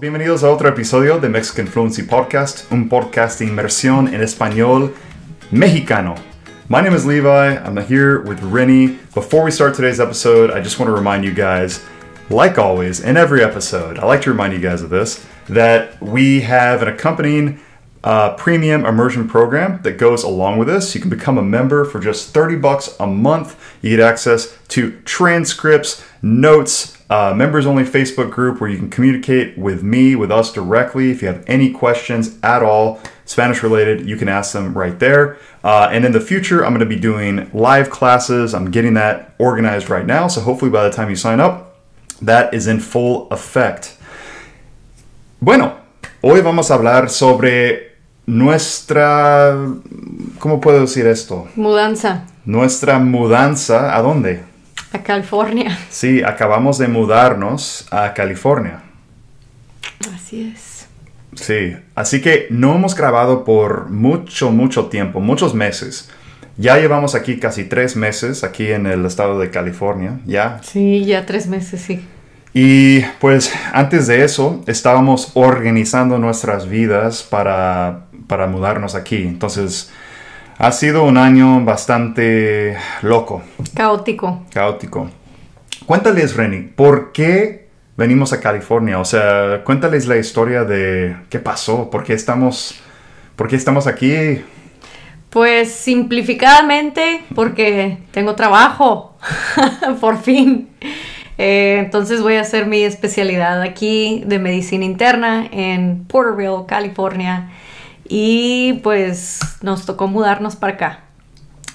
bienvenidos a otro episodio de Mexican Fluency Podcast, un podcast de inmersión en español mexicano. My name is Levi. I'm here with Rennie. Before we start today's episode, I just want to remind you guys, like always, in every episode, I like to remind you guys of this, that we have an accompanying uh, premium immersion program that goes along with this. You can become a member for just 30 bucks a month. You get access to transcripts, notes, uh, members only Facebook group where you can communicate with me, with us directly. If you have any questions at all, Spanish related, you can ask them right there. Uh, and in the future, I'm going to be doing live classes. I'm getting that organized right now. So hopefully by the time you sign up, that is in full effect. Bueno, hoy vamos a hablar sobre nuestra, ¿cómo puedo decir esto? Mudanza Nuestra mudanza, ¿a dónde? a California. Sí, acabamos de mudarnos a California. Así es. Sí, así que no hemos grabado por mucho, mucho tiempo, muchos meses. Ya llevamos aquí casi tres meses, aquí en el estado de California, ya. Sí, ya tres meses, sí. Y pues antes de eso estábamos organizando nuestras vidas para, para mudarnos aquí. Entonces ha sido un año bastante loco, Caótico. caótico. Cuéntales, Reni, ¿por qué venimos a California? O sea, cuéntales la historia de qué pasó, por qué estamos, por qué estamos aquí. Pues simplificadamente, porque tengo trabajo, por fin. Eh, entonces voy a hacer mi especialidad aquí de medicina interna en Porterville, California. Y pues nos tocó mudarnos para acá.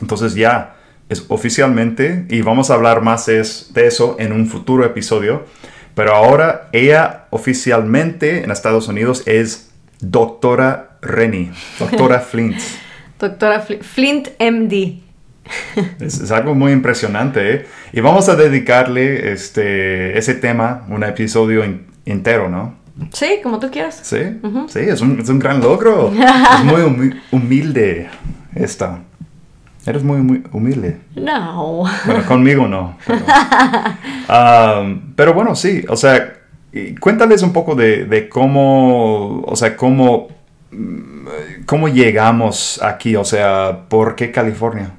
Entonces ya es oficialmente, y vamos a hablar más es- de eso en un futuro episodio, pero ahora ella oficialmente en Estados Unidos es doctora Reni, doctora Flint. Doctora Fl- Flint, MD. Es, es algo muy impresionante, ¿eh? Y vamos a dedicarle este, ese tema, un episodio en- entero, ¿no? Sí, como tú quieras. Sí, sí, es un, es un gran logro. es muy humi- humilde esta. Eres muy, muy humilde. No. Bueno, conmigo no. Pero, Um, pero bueno, sí, o sea, cuéntales un poco de, de cómo, o sea, cómo, mm, cómo llegamos aquí, o sea, ¿por qué California?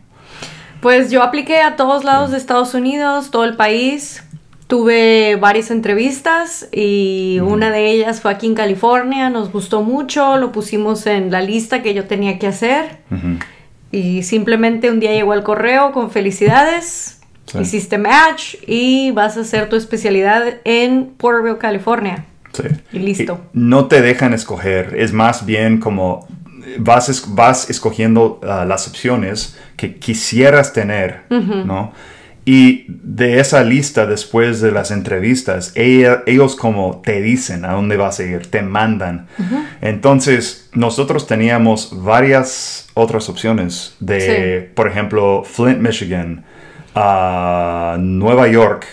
Pues yo apliqué a todos lados de Estados Unidos, todo el país. Tuve varias entrevistas y una de ellas fue aquí en California. Nos gustó mucho, lo pusimos en la lista que yo tenía que hacer. Ujú. Y simplemente un día llegó el correo con felicidades. Sí. Hiciste match y vas a hacer tu especialidad en Porterville, California. Sí. Y listo. Y no te dejan escoger, es más bien como vas, es- vas escogiendo ah, las opciones que quisieras tener, ¿no? Y de esa lista, después de las entrevistas, ella- ellos como te dicen a dónde vas a ir, te mandan. Entonces, nosotros teníamos varias otras opciones de, por ejemplo, Flint, Michigan, Nueva York,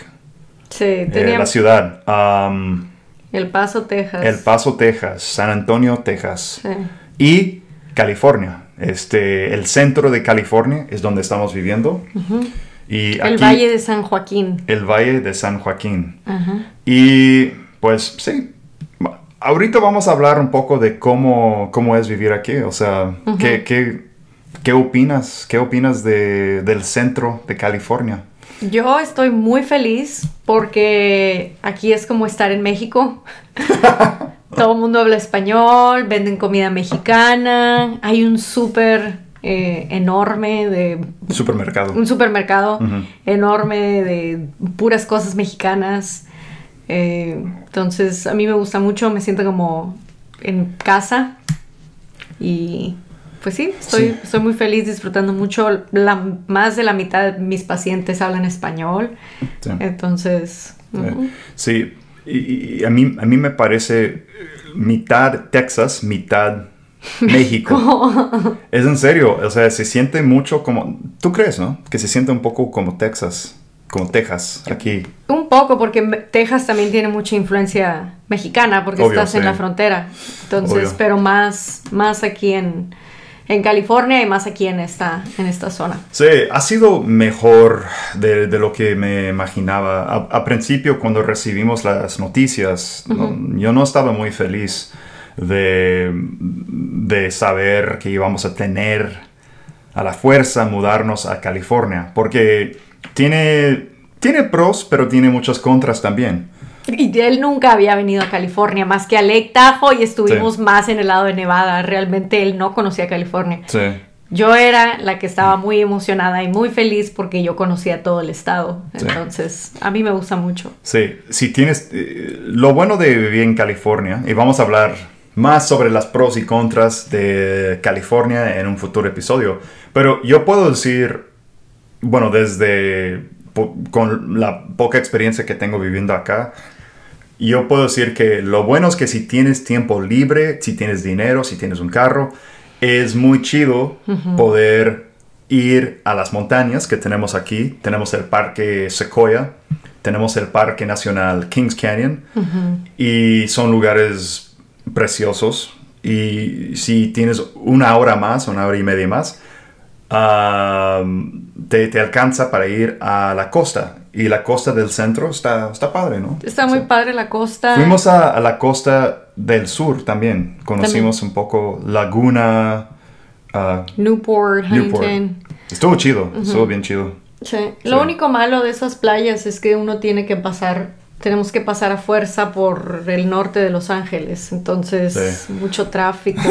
Sí, eh, la ciudad, El Paso, Texas. el Paso, Texas, San Antonio, Texas Sí. y California. Este, el centro de California es donde estamos viviendo. Y El aquí, Valle de San Joaquín. el Valle de San Joaquín. Ajá. Y pues sí, ahorita vamos a hablar un poco de cómo, cómo es vivir aquí. O sea, ¿qué, qué, qué opinas? ¿Qué opinas de, del centro de California? Yo estoy muy feliz porque aquí es como estar en México. Todo el mundo habla español, venden comida mexicana, hay un súper eh, enorme de Supermercado. un supermercado enorme de puras cosas mexicanas. Eh, entonces a mí me gusta mucho, me siento como en casa y pues sí, estoy, Sí. estoy muy feliz disfrutando mucho. La, más de la mitad de mis pacientes hablan español, Sí. entonces. Sí, y, y a, mí, a mí me parece mitad Texas, mitad México. es en serio, o sea, se siente mucho como, tú crees, ¿no? Que se siente un poco como Texas, como Texas, aquí. un poco porque Texas también tiene mucha influencia mexicana porque Obvio, estás en la frontera, entonces, Obvio. pero más, más aquí en, en California y más aquí en esta, en esta zona. Sí, ha sido mejor de, de lo que me imaginaba. A, a principio, cuando recibimos las noticias, no- yo no estaba muy feliz de, de saber que íbamos a tener a la fuerza mudarnos a California, porque tiene, tiene pros, pero tiene muchas contras también. Y él nunca había venido a California más que a Lake Tahoe y estuvimos Sí. más en el lado de Nevada. Realmente él no conocía California. Sí. Yo era la que estaba muy emocionada y muy feliz porque yo conocía todo el estado. Sí. Entonces, a mí me gusta mucho. Sí, si tienes... eh, lo bueno de vivir en California, y vamos a hablar más sobre las pros y contras de California en un futuro episodio, pero yo puedo decir, bueno, desde... con la poca experiencia que tengo viviendo acá, yo puedo decir que lo bueno es que si tienes tiempo libre, si tienes dinero, si tienes un carro, es muy chido poder ir a las montañas que tenemos aquí. Tenemos el Parque Sequoia, tenemos el Parque Nacional Kings Canyon y son lugares preciosos. Y si tienes una hora más, una hora y media más, um, te, te alcanza para ir a la costa. Y la costa del centro está, está padre, ¿no? Está muy Sí. padre la costa. Fuimos a, a la costa del sur también. Conocimos un poco Laguna, ah, Newport, Newport. Huntington. Estuvo chido, estuvo bien chido. Sí. Sí. Lo único malo de esas playas es que uno tiene que pasar, tenemos que pasar a fuerza por el norte de Los Ángeles. Entonces, Sí. mucho tráfico.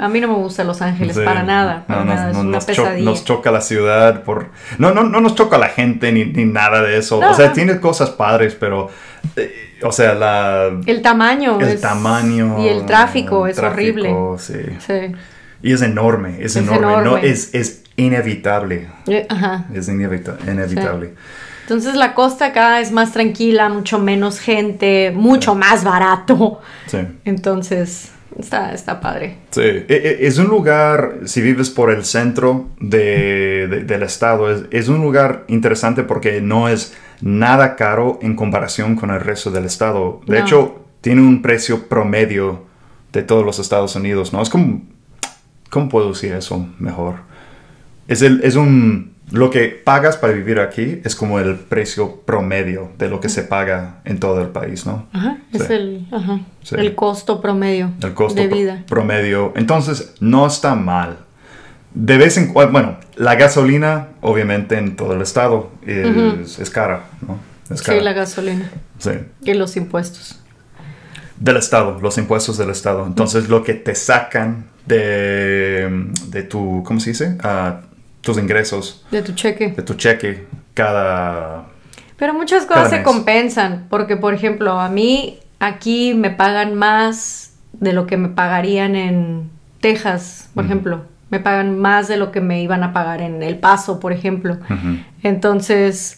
A mí no me gusta Los Ángeles Sí. para nada. Para No, nada. Es no- una nos, cho- pesadilla. nos choca la ciudad por... No, no, no nos choca la gente ni, ni nada de eso. O sea, tiene cosas padres, pero... eh, o sea, la... El tamaño. el es- tamaño... Y el tráfico el es tráfico, horrible. Sí. Sí. Y es enorme, es, Es enorme. No, enorme. es, es inevitable. Eh, Ajá. Es inevita- inevitable. Entonces la costa acá es más tranquila, mucho menos gente, mucho más barato. Sí. Entonces, está, está padre. Sí, E- e- es un lugar, si vives por el centro de- de- del estado, es, es un lugar interesante porque no es nada caro en comparación con el resto del estado. De No. hecho, tiene un precio promedio de todos los Estados Unidos, ¿no? Es como, ¿cómo puedo decir eso mejor? Es, el, es un, lo que pagas para vivir aquí es como el precio promedio de lo que se paga en todo el país, ¿no? Ajá, es el, ajá, Sí. el costo promedio el costo de vida. promedio. Entonces, no está mal. De vez en cuando, bueno, la gasolina, obviamente, en todo el estado es, es cara, ¿no? Es cara. Sí, la gasolina Sí. y los impuestos. Del estado, los impuestos del estado. Entonces, lo que te sacan de, de tu, ¿cómo se dice? Ah, tus ingresos, De tu cheque. de tu cheque, cada... Pero muchas cosas se mes. compensan, porque por ejemplo, a mí aquí me pagan más de lo que me pagarían en Texas, por ejemplo. Me pagan más de lo que me iban a pagar en El Paso, por ejemplo. Entonces,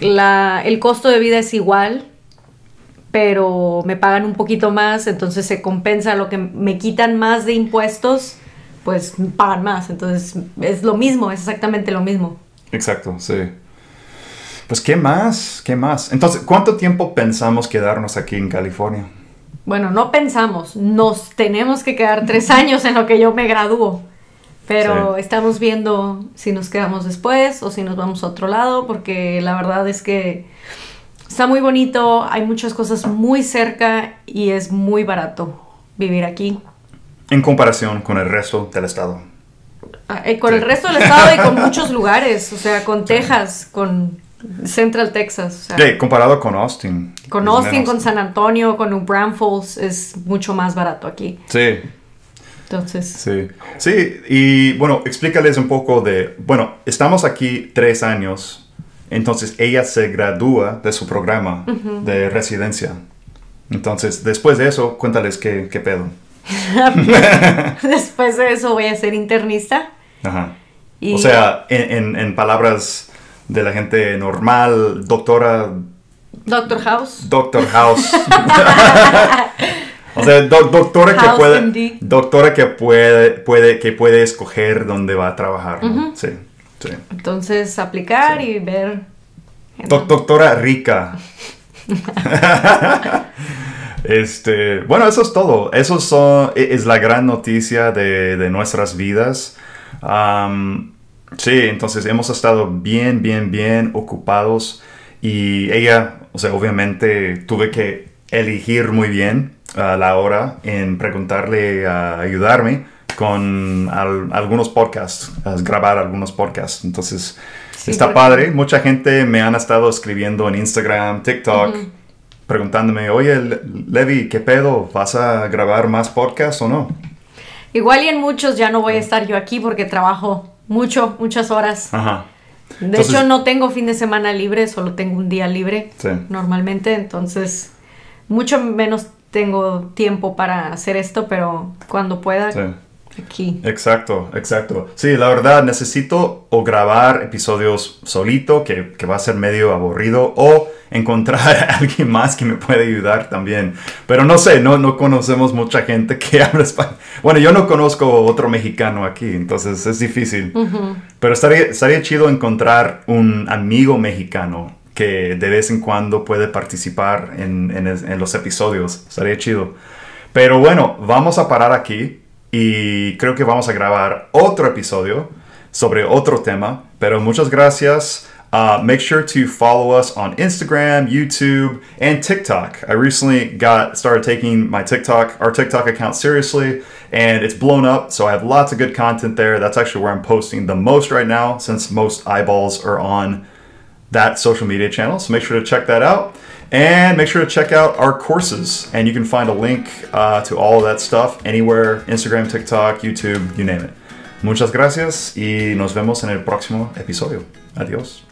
la, el costo de vida es igual, pero me pagan un poquito más, entonces se compensa lo que me quitan más de impuestos, pues pagan más. Entonces, es lo mismo, es exactamente lo mismo. Exacto, sí. Pues, ¿qué más? ¿Qué más? Entonces, ¿cuánto tiempo pensamos quedarnos aquí en California? Bueno, no pensamos, nos tenemos que quedar tres años en lo que yo me gradúo. Pero Sí. estamos viendo si nos quedamos después o si nos vamos a otro lado, porque la verdad es que está muy bonito, hay muchas cosas muy cerca y es muy barato vivir aquí. En comparación con el resto del estado. Ah, eh, Con Sí. el resto del estado y con muchos lugares, o sea, con Texas, con Central Texas, o sea, Sí, comparado con Austin. con Austin, menos. con San Antonio, con New Braunfels, es mucho más barato aquí. Sí, Entonces, sí. Sí, y bueno, explícales un poco de... Bueno, estamos aquí tres años, entonces ella se gradúa de su programa de residencia. Entonces, después de eso, cuéntales qué, qué pedo. Después de eso voy a ser internista. Ajá. Y- O sea, en, en- en palabras de la gente normal, doctora, Doctor House. Doctor House. o sea, do- doctora que puede, MD. doctora que puede, puede, que puede escoger dónde va a trabajar. ¿no? Sí, sí. Entonces, aplicar y ver. Doc- doctora rica. Este, bueno, eso es todo. Eso son, e, es la gran noticia de, de nuestras vidas. Am, sí, entonces hemos estado bien, bien, bien ocupados y ella, o sea, obviamente tuve que elegir muy bien a la hora en preguntarle a ayudarme con al- algunos podcasts, grabar algunos podcasts. Entonces, Sí, está porque- padre. Mucha gente me han estado escribiendo en Instagram, TikTok, preguntándome, oye, Le- Levi, ¿qué pedo? ¿Vas a grabar más podcasts o no? Igual y en muchos ya no voy a estar yo aquí porque trabajo mucho, muchas horas. Ajá. De Entonces- hecho, no tengo fin de semana libre, solo tengo un día libre Sí. normalmente, entonces mucho menos tengo tiempo para hacer esto, pero cuando pueda, Sí. aquí. Exacto, exacto. Sí, la verdad, necesito o grabar episodios solito, que, que va a ser medio aburrido, o encontrar a alguien más que me pueda ayudar también. Pero no sé, no, no conocemos mucha gente que habla español. Bueno, yo no conozco otro mexicano aquí, entonces es difícil. Pero estaría, estaría chido encontrar un amigo mexicano que de vez en cuando puede participar en, en en los episodios. Estaría chido. Pero bueno, vamos a parar aquí y creo que vamos a grabar otro episodio sobre otro tema. Pero muchas gracias. Uh, make sure to follow us on Instagram, YouTube, and TikTok. I recently got started taking my TikTok, our TikTok account seriously, and it's blown up. So I have lots of good content there. That's actually where I'm posting the most right now, since most eyeballs are on that social media channel. So make sure to check that out. And make sure to check out our courses. And you can find a link uh, to all of that stuff anywhere Instagram, TikTok, YouTube, you name it. Muchas gracias y nos vemos en el próximo episodio. Adiós.